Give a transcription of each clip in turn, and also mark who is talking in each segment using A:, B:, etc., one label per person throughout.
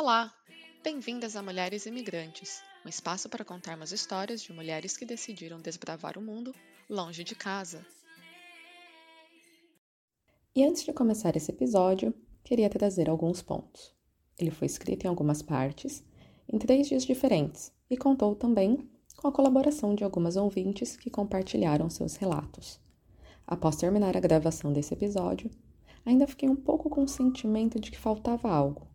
A: Olá! Bem-vindas a Mulheres Imigrantes, um espaço para contarmos histórias de mulheres que decidiram desbravar o mundo longe de casa.
B: E antes de começar esse episódio, queria trazer alguns pontos. Ele foi escrito em algumas partes, em três dias diferentes, e contou também com a colaboração de algumas ouvintes que compartilharam seus relatos. Após terminar a gravação desse episódio, ainda fiquei um pouco com o sentimento de que faltava algo.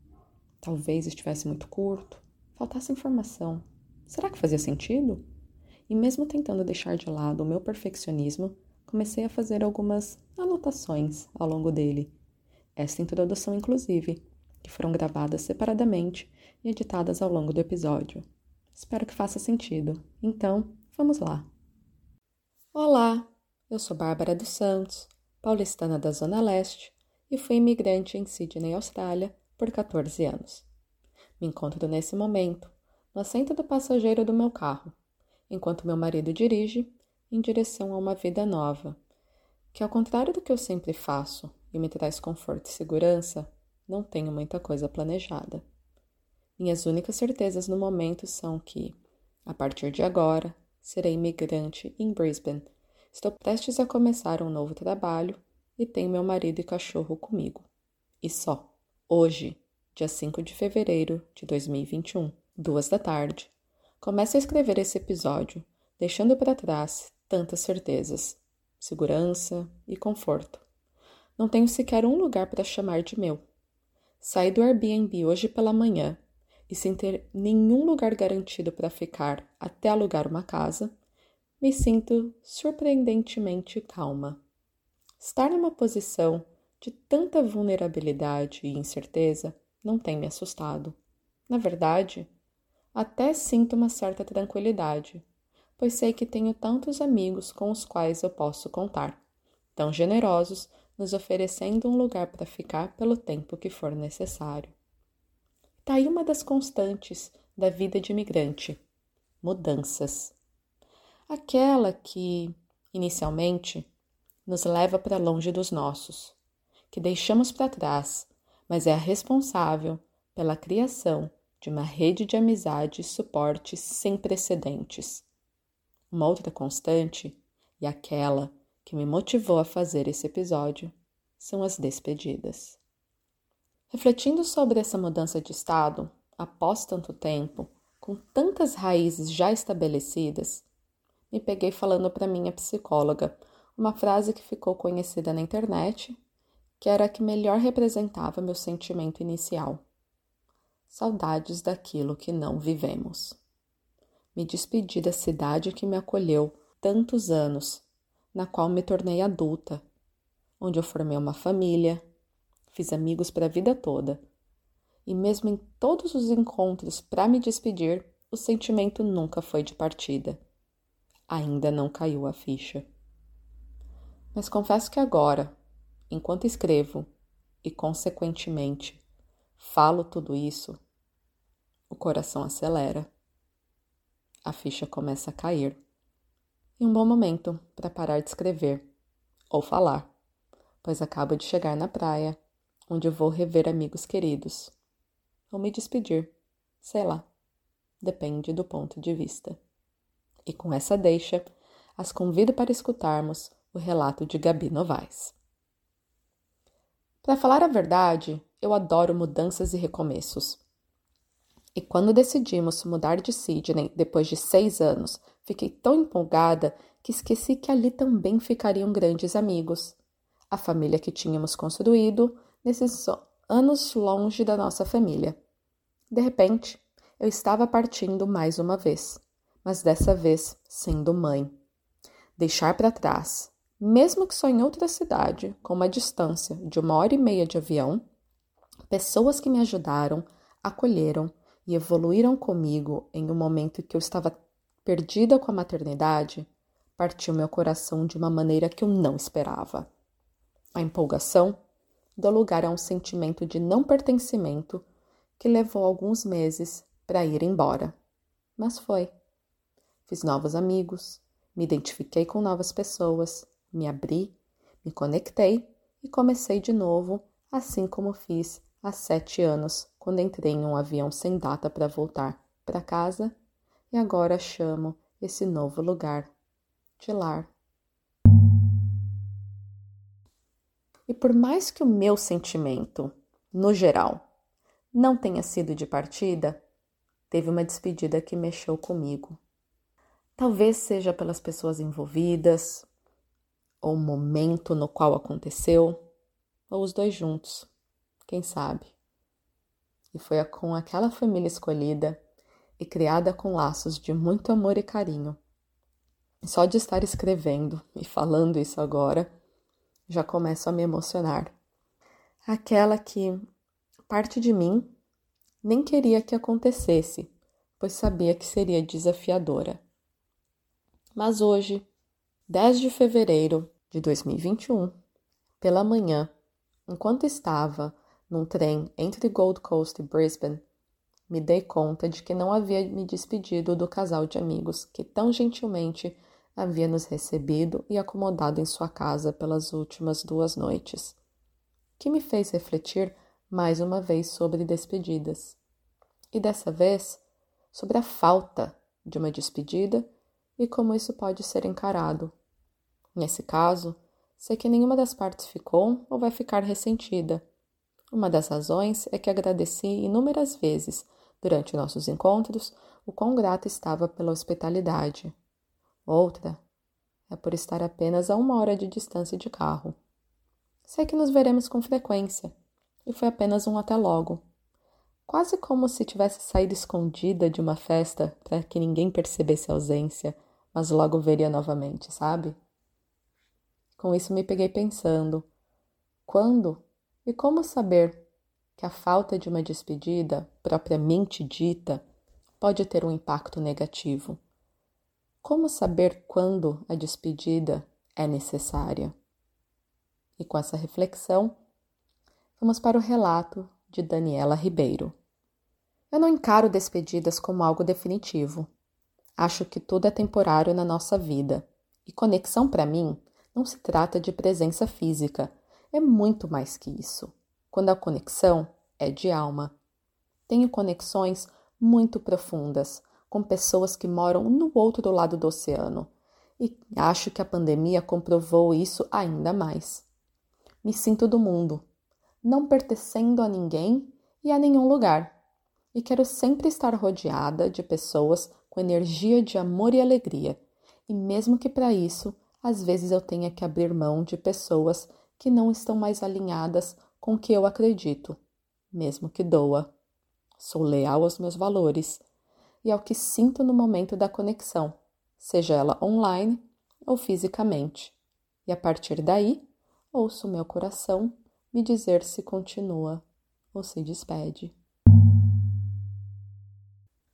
B: Talvez estivesse muito curto, faltasse informação. Será que fazia sentido? E mesmo tentando deixar de lado o meu perfeccionismo, comecei a fazer algumas anotações ao longo dele. Esta introdução, inclusive, que foram gravadas separadamente e editadas ao longo do episódio. Espero que faça sentido. Então, vamos lá. Olá, eu sou Bárbara dos Santos, paulistana da Zona Leste e fui imigrante em Sydney, Austrália, por 14 anos. Me encontro nesse momento no assento do passageiro do meu carro, enquanto meu marido dirige em direção a uma vida nova, que, ao contrário do que eu sempre faço e me traz conforto e segurança, não tenho muita coisa planejada. Minhas únicas certezas no momento são que, a partir de agora, serei imigrante em Brisbane. Estou prestes a começar um novo trabalho e tenho meu marido e cachorro comigo. E só, hoje, dia 5 de fevereiro de 2021, duas da tarde, começo a escrever esse episódio, deixando para trás tantas certezas, segurança e conforto. Não tenho sequer um lugar para chamar de meu. Saí do Airbnb hoje pela manhã e sem ter nenhum lugar garantido para ficar até alugar uma casa, me sinto surpreendentemente calma. Estar numa posição de tanta vulnerabilidade e incerteza não tem me assustado. Na verdade, até sinto uma certa tranquilidade, pois sei que tenho tantos amigos com os quais eu posso contar, tão generosos, nos oferecendo um lugar para ficar pelo tempo que for necessário. Está aí uma das constantes da vida de imigrante: mudanças. Aquela que, inicialmente, nos leva para longe dos nossos, que deixamos para trás, mas é a responsável pela criação de uma rede de amizade e suporte sem precedentes. Uma outra constante, e aquela que me motivou a fazer esse episódio, são as despedidas. Refletindo sobre essa mudança de estado, após tanto tempo, com tantas raízes já estabelecidas, me peguei falando para minha psicóloga uma frase que ficou conhecida na internet, que era a que melhor representava meu sentimento inicial. Saudades daquilo que não vivemos. Me despedi da cidade que me acolheu tantos anos, na qual me tornei adulta, onde eu formei uma família, fiz amigos para a vida toda. E mesmo em todos os encontros para me despedir, o sentimento nunca foi de partida. Ainda não caiu a ficha. Mas confesso que agora, enquanto escrevo e, consequentemente, falo tudo isso, o coração acelera. A ficha começa a cair. E um bom momento para parar de escrever ou falar, pois acabo de chegar na praia onde vou rever amigos queridos. Ou me despedir, sei lá. Depende do ponto de vista. E com essa deixa, as convido para escutarmos o relato de Gabi Novaes. Para falar a verdade, eu adoro mudanças e recomeços. E quando decidimos mudar de Sydney depois de seis anos, fiquei tão empolgada que esqueci que ali também ficariam grandes amigos. A família que tínhamos construído, nesses anos longe da nossa família. De repente, eu estava partindo mais uma vez, mas dessa vez sendo mãe. Deixar para trás, mesmo que só em outra cidade, com uma distância de uma hora e meia de avião, pessoas que me ajudaram, acolheram e evoluíram comigo em um momento que eu estava perdida com a maternidade, partiu meu coração de uma maneira que eu não esperava. A empolgação dá lugar a um sentimento de não pertencimento que levou alguns meses para ir embora. Mas foi. Fiz novos amigos, me identifiquei com novas pessoas, me abri, me conectei e comecei de novo assim como fiz há sete anos, quando entrei em um avião sem data para voltar para casa e agora chamo esse novo lugar de lar. E por mais que o meu sentimento, no geral, não tenha sido de partida, teve uma despedida que mexeu comigo. Talvez seja pelas pessoas envolvidas, ou o momento no qual aconteceu, ou os dois juntos, quem sabe. E foi com aquela família escolhida e criada com laços de muito amor e carinho. Só de estar escrevendo e falando isso agora, já começo a me emocionar. Aquela que parte de mim nem queria que acontecesse, pois sabia que seria desafiadora. Mas hoje, 10 de fevereiro de 2021, pela manhã, enquanto estava num trem entre Gold Coast e Brisbane, me dei conta de que não havia me despedido do casal de amigos que tão gentilmente havia nos recebido e acomodado em sua casa pelas últimas duas noites, que me fez refletir mais uma vez sobre despedidas. E dessa vez, sobre a falta de uma despedida e como isso pode ser encarado. Nesse caso, sei que nenhuma das partes ficou ou vai ficar ressentida. Uma das razões é que agradeci inúmeras vezes, durante nossos encontros, o quão grata estava pela hospitalidade. Outra é por estar apenas a uma hora de distância de carro. Sei que nos veremos com frequência, e foi apenas um até logo. Quase como se tivesse saído escondida de uma festa para que ninguém percebesse a ausência mas logo veria novamente, sabe? Com isso me peguei pensando: quando e como saber que a falta de uma despedida, propriamente dita, pode ter um impacto negativo? Como saber quando a despedida é necessária? E com essa reflexão, vamos para o relato de Daniela Ribeiro. Eu não encaro despedidas como algo definitivo. Acho que tudo é temporário na nossa vida. E conexão, para mim, não se trata de presença física, é muito mais que isso. Quando a conexão é de alma. Tenho conexões muito profundas com pessoas que moram no outro lado do oceano e acho que a pandemia comprovou isso ainda mais. Me sinto do mundo, não pertencendo a ninguém e a nenhum lugar, e quero sempre estar rodeada de pessoas com energia de amor e alegria, e mesmo que para isso, às vezes eu tenha que abrir mão de pessoas que não estão mais alinhadas com o que eu acredito, mesmo que doa. Sou leal aos meus valores e ao que sinto no momento da conexão, seja ela online ou fisicamente. E a partir daí, ouço meu coração me dizer se continua ou se despede.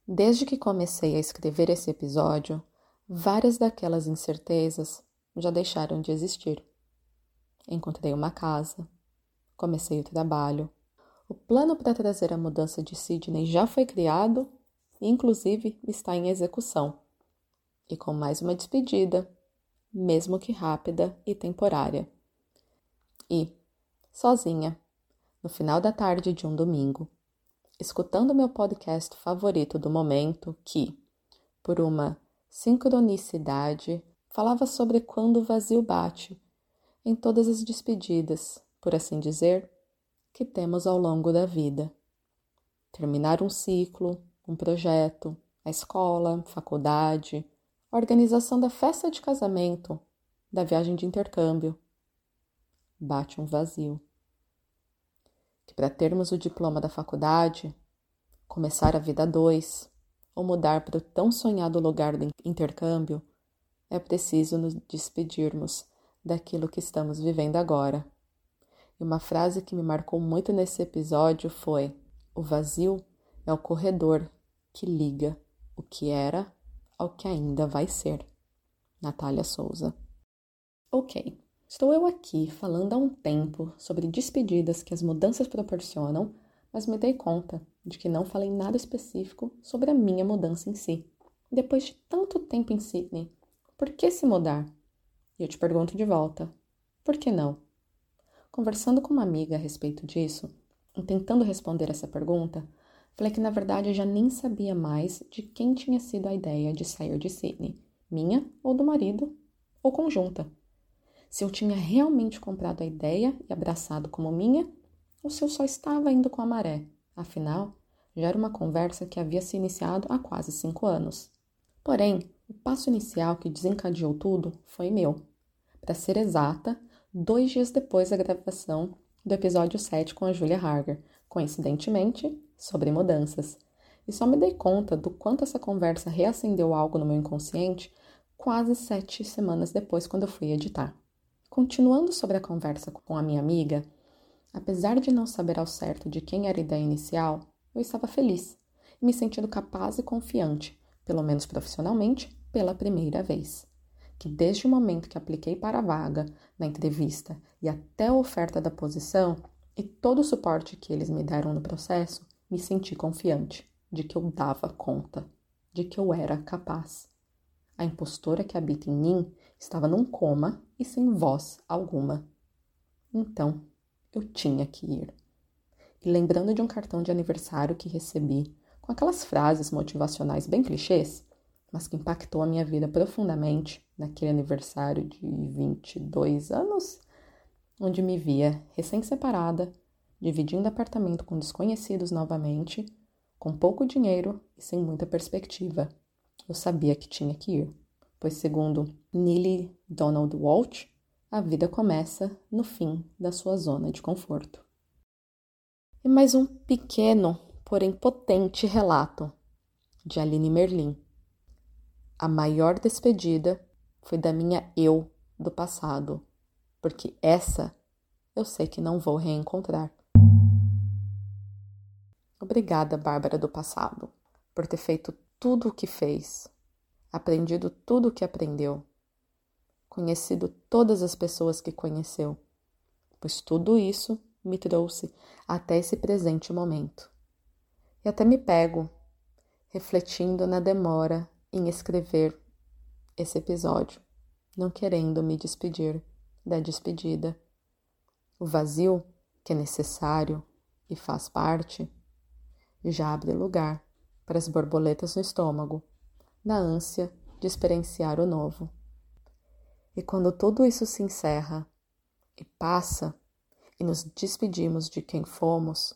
B: Desde que comecei a escrever esse episódio, várias daquelas incertezas já deixaram de existir. Encontrei uma casa, comecei o trabalho, o plano para trazer a mudança de Sydney já foi criado e, inclusive, está em execução. E com mais uma despedida, mesmo que rápida e temporária. E, sozinha, no final da tarde de um domingo, escutando meu podcast favorito do momento, que, por uma sincronicidade, falava sobre quando o vazio bate em todas as despedidas, por assim dizer, que temos ao longo da vida. Terminar um ciclo, um projeto, a escola, faculdade, a organização da festa de casamento, da viagem de intercâmbio. Bate um vazio que para termos o diploma da faculdade, começar a vida a dois ou mudar para o tão sonhado lugar do intercâmbio, é preciso nos despedirmos daquilo que estamos vivendo agora. E uma frase que me marcou muito nesse episódio foi: O vazio é o corredor que liga o que era ao que ainda vai ser. Natália Souza. Ok, Estou eu aqui falando há um tempo sobre despedidas que as mudanças proporcionam, mas me dei conta de que não falei nada específico sobre a minha mudança em si. Depois de tanto tempo em Sydney, por que se mudar? E eu te pergunto de volta: por que não? Conversando com uma amiga a respeito disso, e tentando responder essa pergunta, falei que na verdade eu já nem sabia mais de quem tinha sido a ideia de sair de Sydney, minha ou do marido, ou conjunta. Se eu tinha realmente comprado a ideia e abraçado como minha, ou se eu só estava indo com a maré. Afinal, já era uma conversa que havia se iniciado há quase cinco anos. Porém, o passo inicial que desencadeou tudo foi meu. Para ser exata, dois dias depois da gravação do episódio 7 com a Julia Harger, coincidentemente, sobre mudanças. E só me dei conta do quanto essa conversa reacendeu algo no meu inconsciente quase sete semanas depois, quando eu fui editar. Continuando sobre a conversa com a minha amiga, apesar de não saber ao certo de quem era a ideia inicial, eu estava feliz e me sentindo capaz e confiante, pelo menos profissionalmente, pela primeira vez. Que desde o momento que apliquei para a vaga, na entrevista e até a oferta da posição e todo o suporte que eles me deram no processo, me senti confiante de que eu dava conta, de que eu era capaz. A impostora que habita em mim estava num coma e sem voz alguma. Então, eu tinha que ir. E lembrando de um cartão de aniversário que recebi, com aquelas frases motivacionais bem clichês, mas que impactou a minha vida profundamente naquele aniversário de 22 anos, onde me via recém-separada, dividindo apartamento com desconhecidos novamente, com pouco dinheiro e sem muita perspectiva. Eu sabia que tinha que ir, pois, segundo Neely Donald Walsh, a vida começa no fim da sua zona de conforto. E mais um pequeno, porém potente relato de Aline Merlin. A maior despedida foi da minha eu do passado, porque essa eu sei que não vou reencontrar. Obrigada, Bárbara do passado, por ter feito tudo o que fez, aprendido tudo o que aprendeu, conhecido todas as pessoas que conheceu, pois tudo isso me trouxe até esse presente momento. E até me pego refletindo na demora em escrever esse episódio, não querendo me despedir da despedida. O vazio, que é necessário e faz parte, já abre lugar para as borboletas no estômago, na ânsia de experienciar o novo. E quando tudo isso se encerra e passa, e nos despedimos de quem fomos,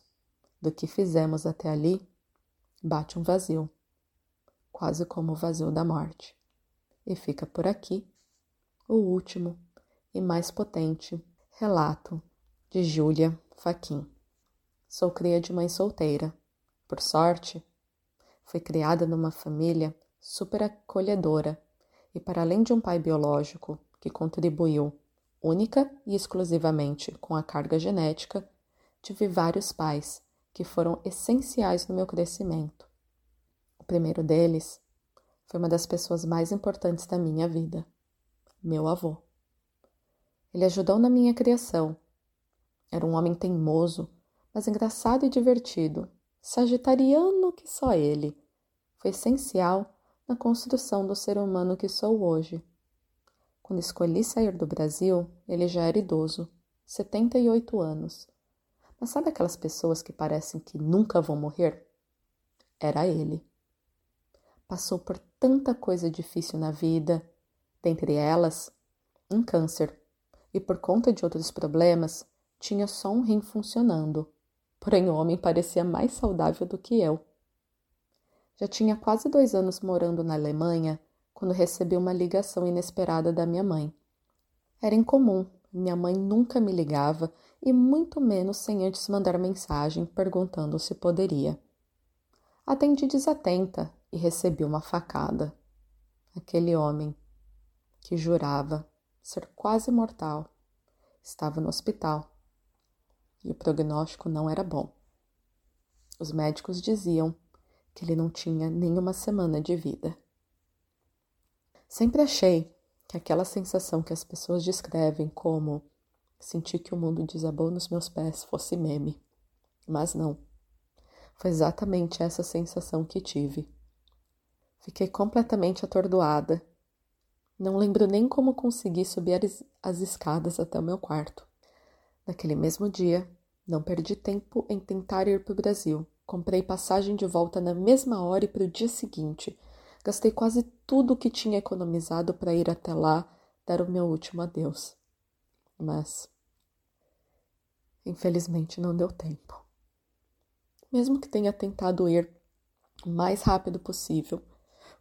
B: do que fizemos até ali, bate um vazio, quase como o vazio da morte. E fica por aqui o último e mais potente relato de Júlia Faquin. Sou cria de mãe solteira. Por sorte, fui criada numa família super acolhedora e, para além de um pai biológico que contribuiu única e exclusivamente com a carga genética, tive vários pais que foram essenciais no meu crescimento. Primeiro deles foi uma das pessoas mais importantes da minha vida, meu avô. Ele ajudou na minha criação. Era um homem teimoso, mas engraçado e divertido, sagitariano que só ele. Foi essencial na construção do ser humano que sou hoje. Quando escolhi sair do Brasil, ele já era idoso, 78 anos. Mas sabe aquelas pessoas que parecem que nunca vão morrer? Era ele. Passou por tanta coisa difícil na vida, dentre elas, um câncer, e por conta de outros problemas, tinha só um rim funcionando. Porém, o homem parecia mais saudável do que eu. Já tinha quase dois anos morando na Alemanha quando recebi uma ligação inesperada da minha mãe. Era incomum, minha mãe nunca me ligava e muito menos sem antes mandar mensagem perguntando se poderia. Atendi desatenta e recebi uma facada. Aquele homem, que jurava ser quase mortal, estava no hospital e o prognóstico não era bom. Os médicos diziam que ele não tinha nenhuma semana de vida. Sempre achei que aquela sensação que as pessoas descrevem como sentir que o mundo desabou nos meus pés fosse meme. Mas não. Foi exatamente essa sensação que tive. Fiquei completamente atordoada. Não lembro nem como consegui subir as escadas até o meu quarto. Naquele mesmo dia, não perdi tempo em tentar ir para o Brasil. Comprei passagem de volta na mesma hora e para o dia seguinte. Gastei quase tudo o que tinha economizado para ir até lá dar o meu último adeus. Mas, infelizmente, não deu tempo. Mesmo que tenha tentado ir o mais rápido possível,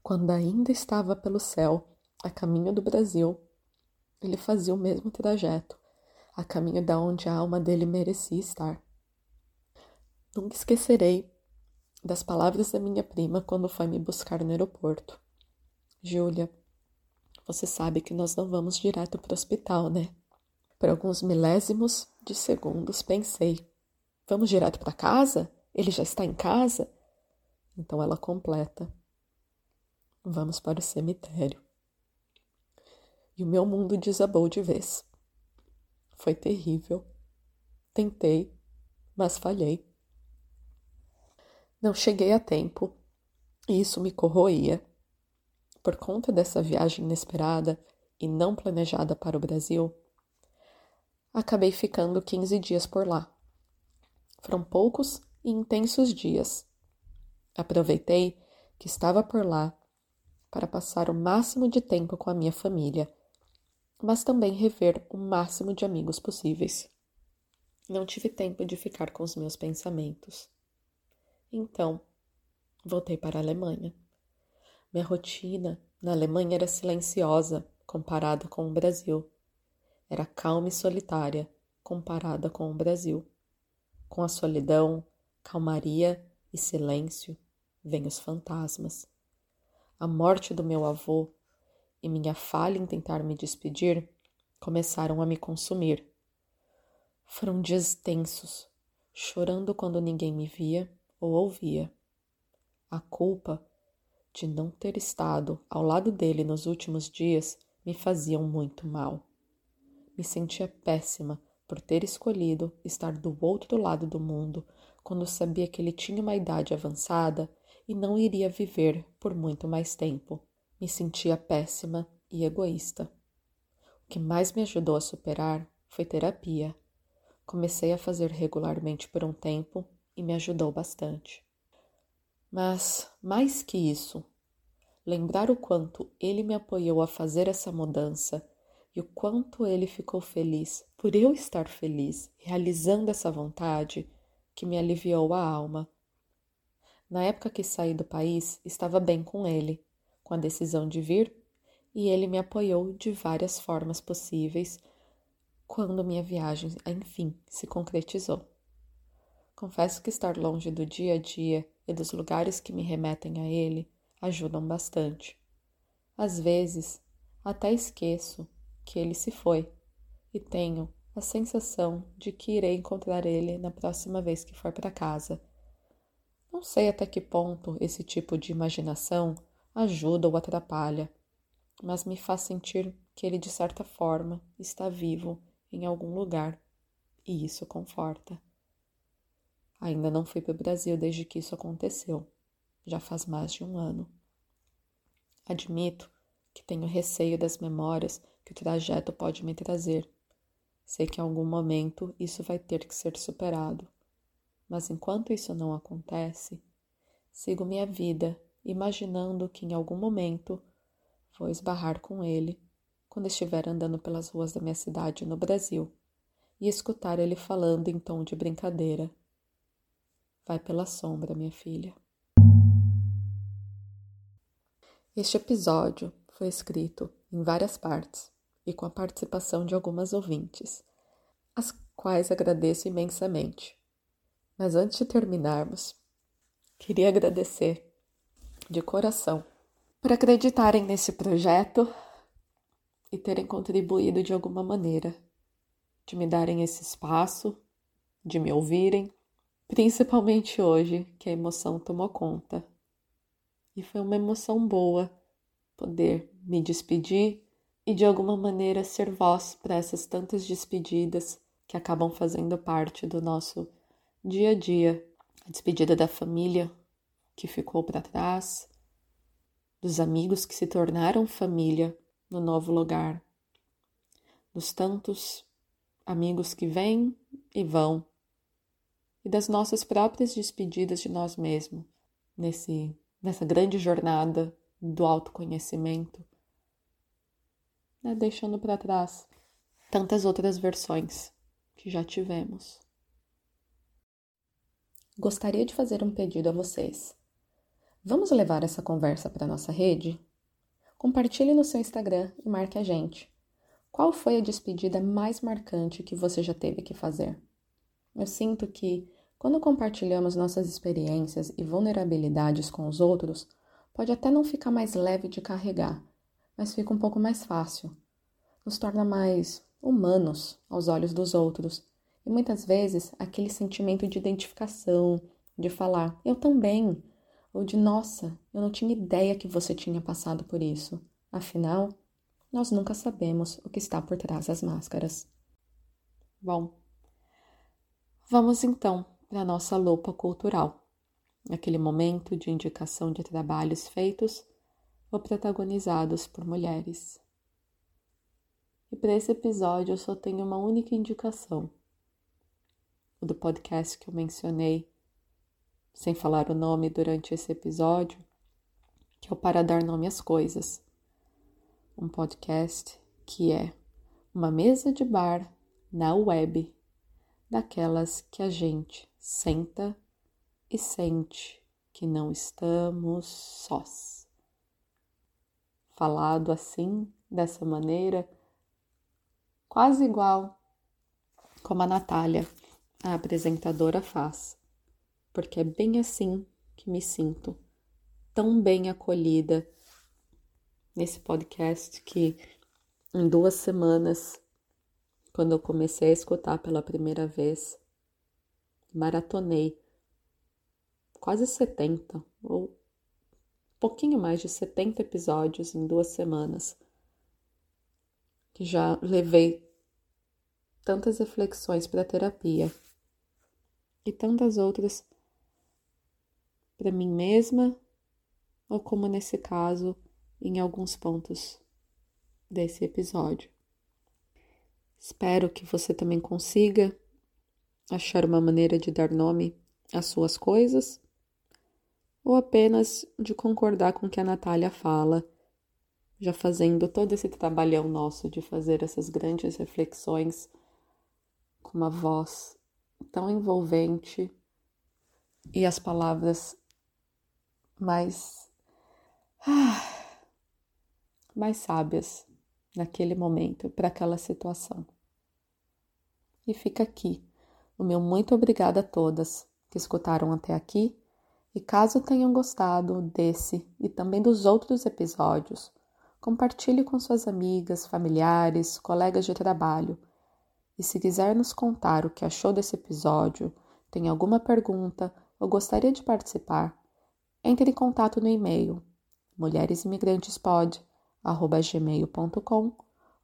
B: quando ainda estava pelo céu, a caminho do Brasil, ele fazia o mesmo trajeto, a caminho da onde a alma dele merecia estar. Nunca esquecerei das palavras da minha prima quando foi me buscar no aeroporto. Júlia, você sabe que nós não vamos direto para o hospital, né? Por alguns milésimos de segundos pensei: vamos direto para casa? Ele já está em casa? Então ela completa: vamos para o cemitério. E o meu mundo desabou de vez. Foi terrível. Tentei, mas falhei. Não cheguei a tempo e isso me corroía. Por conta dessa viagem inesperada e não planejada para o Brasil, acabei ficando 15 dias por lá. Foram poucos e intensos dias. Aproveitei que estava por lá para passar o máximo de tempo com a minha família, mas também rever o máximo de amigos possíveis. Não tive tempo de ficar com os meus pensamentos. Então, voltei para a Alemanha. Minha rotina na Alemanha era silenciosa comparada com o Brasil. Era calma e solitária comparada com o Brasil. Com a solidão, calmaria e silêncio vêm os fantasmas. A morte do meu avô e minha falha em tentar me despedir começaram a me consumir. Foram dias tensos, chorando quando ninguém me via ou ouvia. A culpa de não ter estado ao lado dele nos últimos dias me faziam muito mal. Me sentia péssima por ter escolhido estar do outro lado do mundo quando sabia que ele tinha uma idade avançada e não iria viver por muito mais tempo. Me sentia péssima e egoísta. O que mais me ajudou a superar foi terapia. Comecei a fazer regularmente por um tempo e me ajudou bastante. Mas, mais que isso, lembrar o quanto ele me apoiou a fazer essa mudança e o quanto ele ficou feliz por eu estar feliz, realizando essa vontade, que me aliviou a alma. Na época que saí do país, estava bem com ele, com a decisão de vir, e ele me apoiou de várias formas possíveis quando minha viagem, enfim, se concretizou. Confesso que estar longe do dia a dia e dos lugares que me remetem a ele ajudam bastante. Às vezes, até esqueço que ele se foi e tenho a sensação de que irei encontrar ele na próxima vez que for para casa. Não sei até que ponto esse tipo de imaginação ajuda ou atrapalha, mas me faz sentir que ele de certa forma está vivo em algum lugar e isso conforta. Ainda não fui para o Brasil desde que isso aconteceu. Já faz mais de um ano. Admito que tenho receio das memórias que o trajeto pode me trazer. Sei que em algum momento isso vai ter que ser superado. Mas enquanto isso não acontece, sigo minha vida imaginando que em algum momento vou esbarrar com ele quando estiver andando pelas ruas da minha cidade no Brasil e escutar ele falando em tom de brincadeira Vai pela sombra, minha filha. Este episódio foi escrito em várias partes e com a participação de algumas ouvintes, as quais agradeço imensamente. Mas antes de terminarmos, queria agradecer de coração por acreditarem nesse projeto e terem contribuído de alguma maneira, de me darem esse espaço, de me ouvirem Principalmente hoje, que a emoção tomou conta. E foi uma emoção boa poder me despedir e de alguma maneira ser voz para essas tantas despedidas que acabam fazendo parte do nosso dia a dia. A despedida da família que ficou para trás, dos amigos que se tornaram família no novo lugar, dos tantos amigos que vêm e vão, e das nossas próprias despedidas de nós mesmos nesse nessa grande jornada do autoconhecimento, né? deixando para trás tantas outras versões que já tivemos. Gostaria de fazer um pedido a vocês. Vamos levar essa conversa para nossa rede? Compartilhe no seu Instagram e marque a gente. Qual foi a despedida mais marcante que você já teve que fazer? Eu sinto que, quando compartilhamos nossas experiências e vulnerabilidades com os outros, pode até não ficar mais leve de carregar, mas fica um pouco mais fácil. Nos torna mais humanos aos olhos dos outros e muitas vezes aquele sentimento de identificação, de falar, eu também ou de nossa, eu não tinha ideia que você tinha passado por isso. Afinal, nós nunca sabemos o que está por trás das máscaras. Bom, vamos então para a nossa lupa cultural, aquele momento de indicação de trabalhos feitos ou protagonizados por mulheres. E para esse episódio eu só tenho uma única indicação: o do podcast que eu mencionei sem falar o nome durante esse episódio, que é o Para Dar Nome às Coisas, um podcast que é uma mesa de bar na web, daquelas que a gente senta e sente que não estamos sós. Falado assim, dessa maneira, quase igual como a Natália, a apresentadora, faz porque é bem assim que me sinto, tão bem acolhida nesse podcast que em duas semanas, quando eu comecei a escutar pela primeira vez, maratonei quase 70 ou um pouquinho mais de 70 episódios em duas semanas. Que já levei tantas reflexões para terapia e tantas outras para mim mesma, ou como nesse caso, em alguns pontos desse episódio. Espero que você também consiga achar uma maneira de dar nome às suas coisas, ou apenas de concordar com o que a Natália fala, já fazendo todo esse trabalhão nosso de fazer essas grandes reflexões com uma voz tão envolvente e as palavras mais ah, mais sábias naquele momento para aquela situação. E fica aqui o meu muito obrigada a todas que escutaram até aqui. E caso tenham gostado desse e também dos outros episódios, compartilhe com suas amigas, familiares, colegas de trabalho. E se quiser nos contar o que achou desse episódio, tem alguma pergunta ou gostaria de participar, entre em contato no e-mail mulheresimigrantespod@gmail.com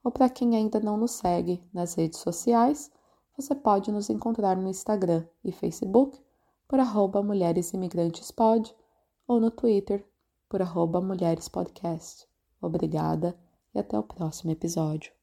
B: ou para quem ainda não nos segue nas redes sociais, você pode nos encontrar no Instagram e Facebook por arroba ou no Twitter por arroba. Obrigada e até o próximo episódio.